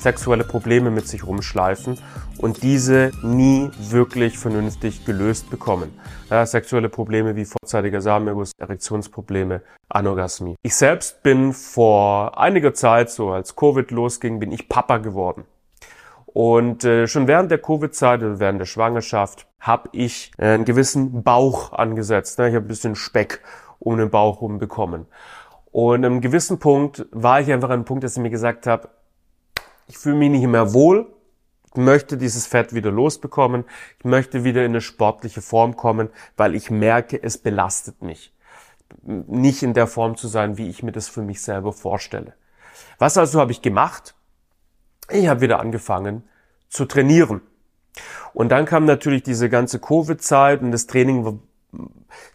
sexuelle Probleme mit sich rumschleifen und diese nie wirklich vernünftig gelöst bekommen. Ja, sexuelle Probleme wie vorzeitiger Samenerguss, Erektionsprobleme, Anorgasmie. Ich selbst bin vor einiger Zeit, so als Covid losging, bin ich Papa geworden. Und äh, schon während der Covid-Zeit oder während der Schwangerschaft habe ich äh, einen gewissen Bauch angesetzt. Ne? Ich habe ein bisschen Speck um den Bauch rum bekommen. Und einem gewissen Punkt war ich einfach an einem Punkt, dass ich mir gesagt habe, ich fühle mich nicht mehr wohl, ich möchte dieses Fett wieder losbekommen, ich möchte wieder in eine sportliche Form kommen, weil ich merke, es belastet mich. Nicht in der Form zu sein, wie ich mir das für mich selber vorstelle. Was also habe ich gemacht? Ich habe wieder angefangen zu trainieren. Und dann kam natürlich diese ganze Covid-Zeit und das Training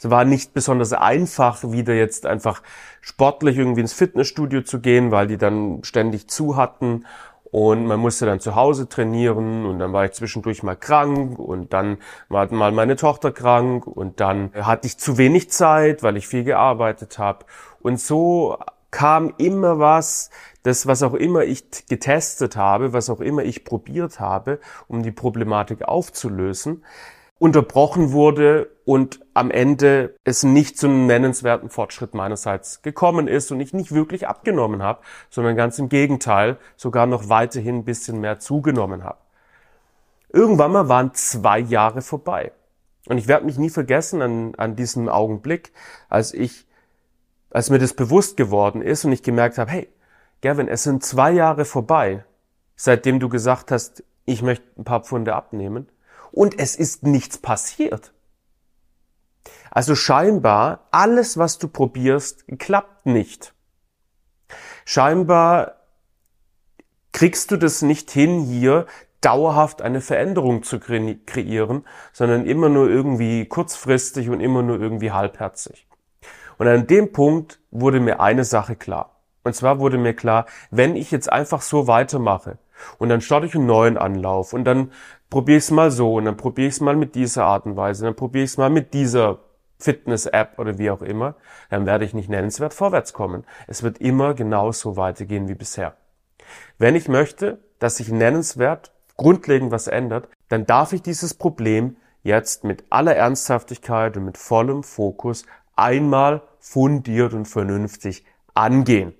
war nicht besonders einfach, wieder jetzt einfach sportlich irgendwie ins Fitnessstudio zu gehen, weil die dann ständig zu hatten und man musste dann zu Hause trainieren und dann war ich zwischendurch mal krank und dann war mal meine Tochter krank und dann hatte ich zu wenig Zeit, weil ich viel gearbeitet habe. Und so kam immer was, das, was auch immer ich getestet habe, was auch immer ich probiert habe, um die Problematik aufzulösen, unterbrochen wurde und am Ende es nicht zu einem nennenswerten Fortschritt meinerseits gekommen ist und ich nicht wirklich abgenommen habe, sondern ganz im Gegenteil sogar noch weiterhin ein bisschen mehr zugenommen habe. Irgendwann mal waren zwei Jahre vorbei. Und ich werde mich nie vergessen an, an diesem Augenblick, als ich, als mir das bewusst geworden ist und ich gemerkt habe, hey, Gavin, es sind zwei Jahre vorbei, seitdem du gesagt hast, ich möchte ein paar Pfunde abnehmen und es ist nichts passiert. Also scheinbar alles, was du probierst, klappt nicht. Scheinbar kriegst du das nicht hin, hier dauerhaft eine Veränderung zu kreieren, sondern immer nur irgendwie kurzfristig und immer nur irgendwie halbherzig. Und an dem Punkt wurde mir eine Sache klar. Und zwar wurde mir klar, wenn ich jetzt einfach so weitermache, und dann starte ich einen neuen Anlauf und dann probiere ich es mal so und dann probiere ich es mal mit dieser Art und Weise, dann probiere ich es mal mit dieser Fitness-App oder wie auch immer, dann werde ich nicht nennenswert vorwärts kommen. Es wird immer genauso weitergehen wie bisher. Wenn ich möchte, dass sich nennenswert grundlegend was ändert, dann darf ich dieses Problem jetzt mit aller Ernsthaftigkeit und mit vollem Fokus einmal fundiert und vernünftig angehen.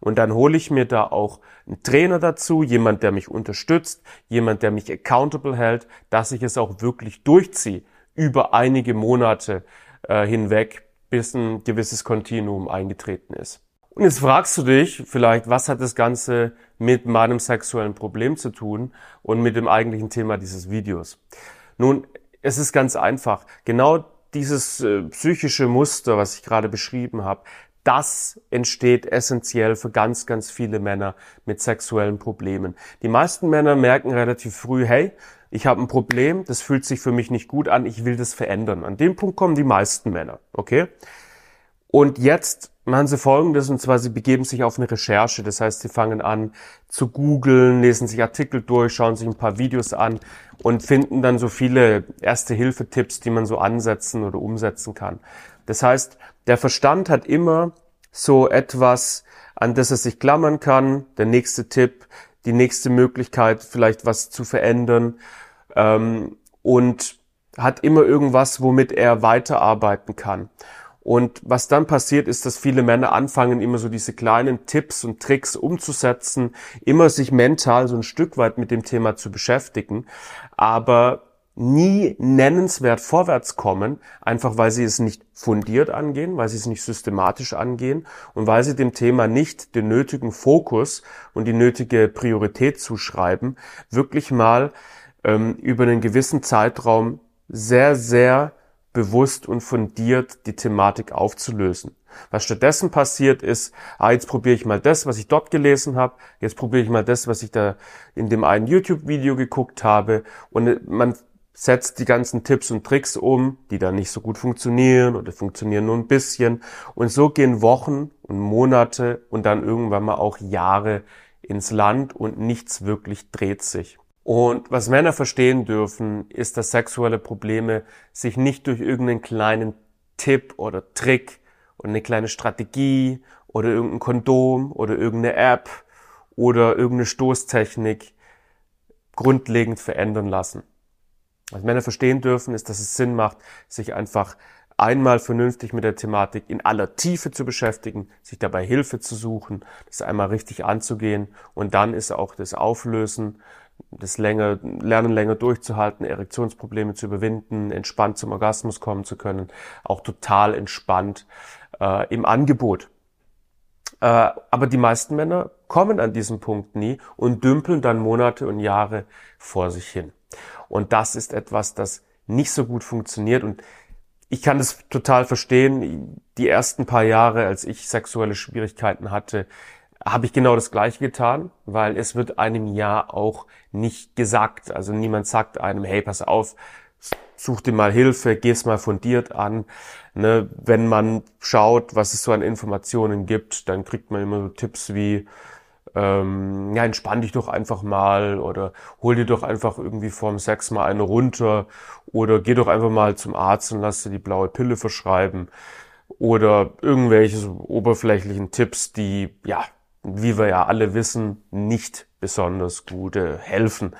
Und dann hole ich mir da auch einen Trainer dazu, jemand, der mich unterstützt, jemand, der mich accountable hält, dass ich es auch wirklich durchziehe über einige Monate äh, hinweg, bis ein gewisses Kontinuum eingetreten ist. Und jetzt fragst du dich vielleicht, was hat das Ganze mit meinem sexuellen Problem zu tun und mit dem eigentlichen Thema dieses Videos? Nun, es ist ganz einfach. Genau dieses äh, psychische Muster, was ich gerade beschrieben habe, das entsteht essentiell für ganz, ganz viele Männer mit sexuellen Problemen. Die meisten Männer merken relativ früh, hey, ich habe ein Problem, das fühlt sich für mich nicht gut an, ich will das verändern. An dem Punkt kommen die meisten Männer, okay? Und jetzt machen sie Folgendes, und zwar sie begeben sich auf eine Recherche. Das heißt, sie fangen an zu googeln, lesen sich Artikel durch, schauen sich ein paar Videos an und finden dann so viele Erste-Hilfe-Tipps, die man so ansetzen oder umsetzen kann. Das heißt, der Verstand hat immer so etwas, an das er sich klammern kann, der nächste Tipp, die nächste Möglichkeit, vielleicht was zu verändern ähm, und hat immer irgendwas, womit er weiterarbeiten kann. Und was dann passiert, ist, dass viele Männer anfangen, immer so diese kleinen Tipps und Tricks umzusetzen, immer sich mental so ein Stück weit mit dem Thema zu beschäftigen. Aber nie nennenswert vorwärts kommen, einfach weil sie es nicht fundiert angehen, weil sie es nicht systematisch angehen und weil sie dem Thema nicht den nötigen Fokus und die nötige Priorität zuschreiben, wirklich mal ähm, über einen gewissen Zeitraum sehr, sehr bewusst und fundiert die Thematik aufzulösen. Was stattdessen passiert ist, ah, jetzt probiere ich mal das, was ich dort gelesen habe, jetzt probiere ich mal das, was ich da in dem einen YouTube-Video geguckt habe und man setzt die ganzen Tipps und Tricks um, die dann nicht so gut funktionieren oder funktionieren nur ein bisschen und so gehen Wochen und Monate und dann irgendwann mal auch Jahre ins Land und nichts wirklich dreht sich. Und was Männer verstehen dürfen, ist, dass sexuelle Probleme sich nicht durch irgendeinen kleinen Tipp oder Trick oder eine kleine Strategie oder irgendein Kondom oder irgendeine App oder irgendeine Stoßtechnik grundlegend verändern lassen. Was Männer verstehen dürfen, ist, dass es Sinn macht, sich einfach einmal vernünftig mit der Thematik in aller Tiefe zu beschäftigen, sich dabei Hilfe zu suchen, das einmal richtig anzugehen und dann ist auch das Auflösen das länger, Lernen länger durchzuhalten, Erektionsprobleme zu überwinden, entspannt zum Orgasmus kommen zu können, auch total entspannt äh, im Angebot. Äh, aber die meisten Männer kommen an diesem Punkt nie und dümpeln dann Monate und Jahre vor sich hin. Und das ist etwas, das nicht so gut funktioniert und ich kann das total verstehen. Die ersten paar Jahre, als ich sexuelle Schwierigkeiten hatte, habe ich genau das Gleiche getan, weil es wird einem ja auch nicht gesagt. Also niemand sagt einem, hey, pass auf, such dir mal Hilfe, geh's mal fundiert an. Ne, wenn man schaut, was es so an Informationen gibt, dann kriegt man immer so Tipps wie, ähm, ja, entspann dich doch einfach mal oder hol dir doch einfach irgendwie vorm Sex mal eine runter oder geh doch einfach mal zum Arzt und lass dir die blaue Pille verschreiben oder irgendwelche so oberflächlichen Tipps, die, ja, wie wir ja alle wissen, nicht besonders gute helfen.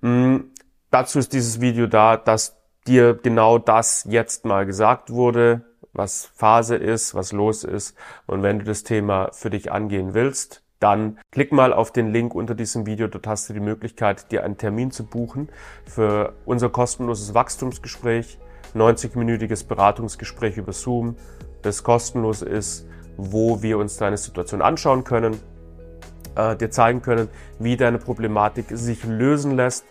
Mhm. Dazu ist dieses Video da, dass dir genau das jetzt mal gesagt wurde, was Phase ist, was los ist. Und wenn du das Thema für dich angehen willst, dann klick mal auf den Link unter diesem Video. Dort hast du die Möglichkeit, dir einen Termin zu buchen für unser kostenloses Wachstumsgespräch, 90-minütiges Beratungsgespräch über Zoom, das kostenlos ist wo wir uns deine Situation anschauen können, äh, dir zeigen können, wie deine Problematik sich lösen lässt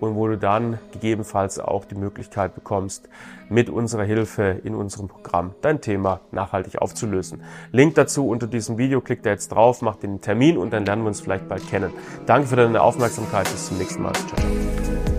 und wo du dann gegebenenfalls auch die Möglichkeit bekommst, mit unserer Hilfe in unserem Programm dein Thema nachhaltig aufzulösen. Link dazu unter diesem Video, klick da jetzt drauf, mach den Termin und dann lernen wir uns vielleicht bald kennen. Danke für deine Aufmerksamkeit, bis zum nächsten Mal. Ciao.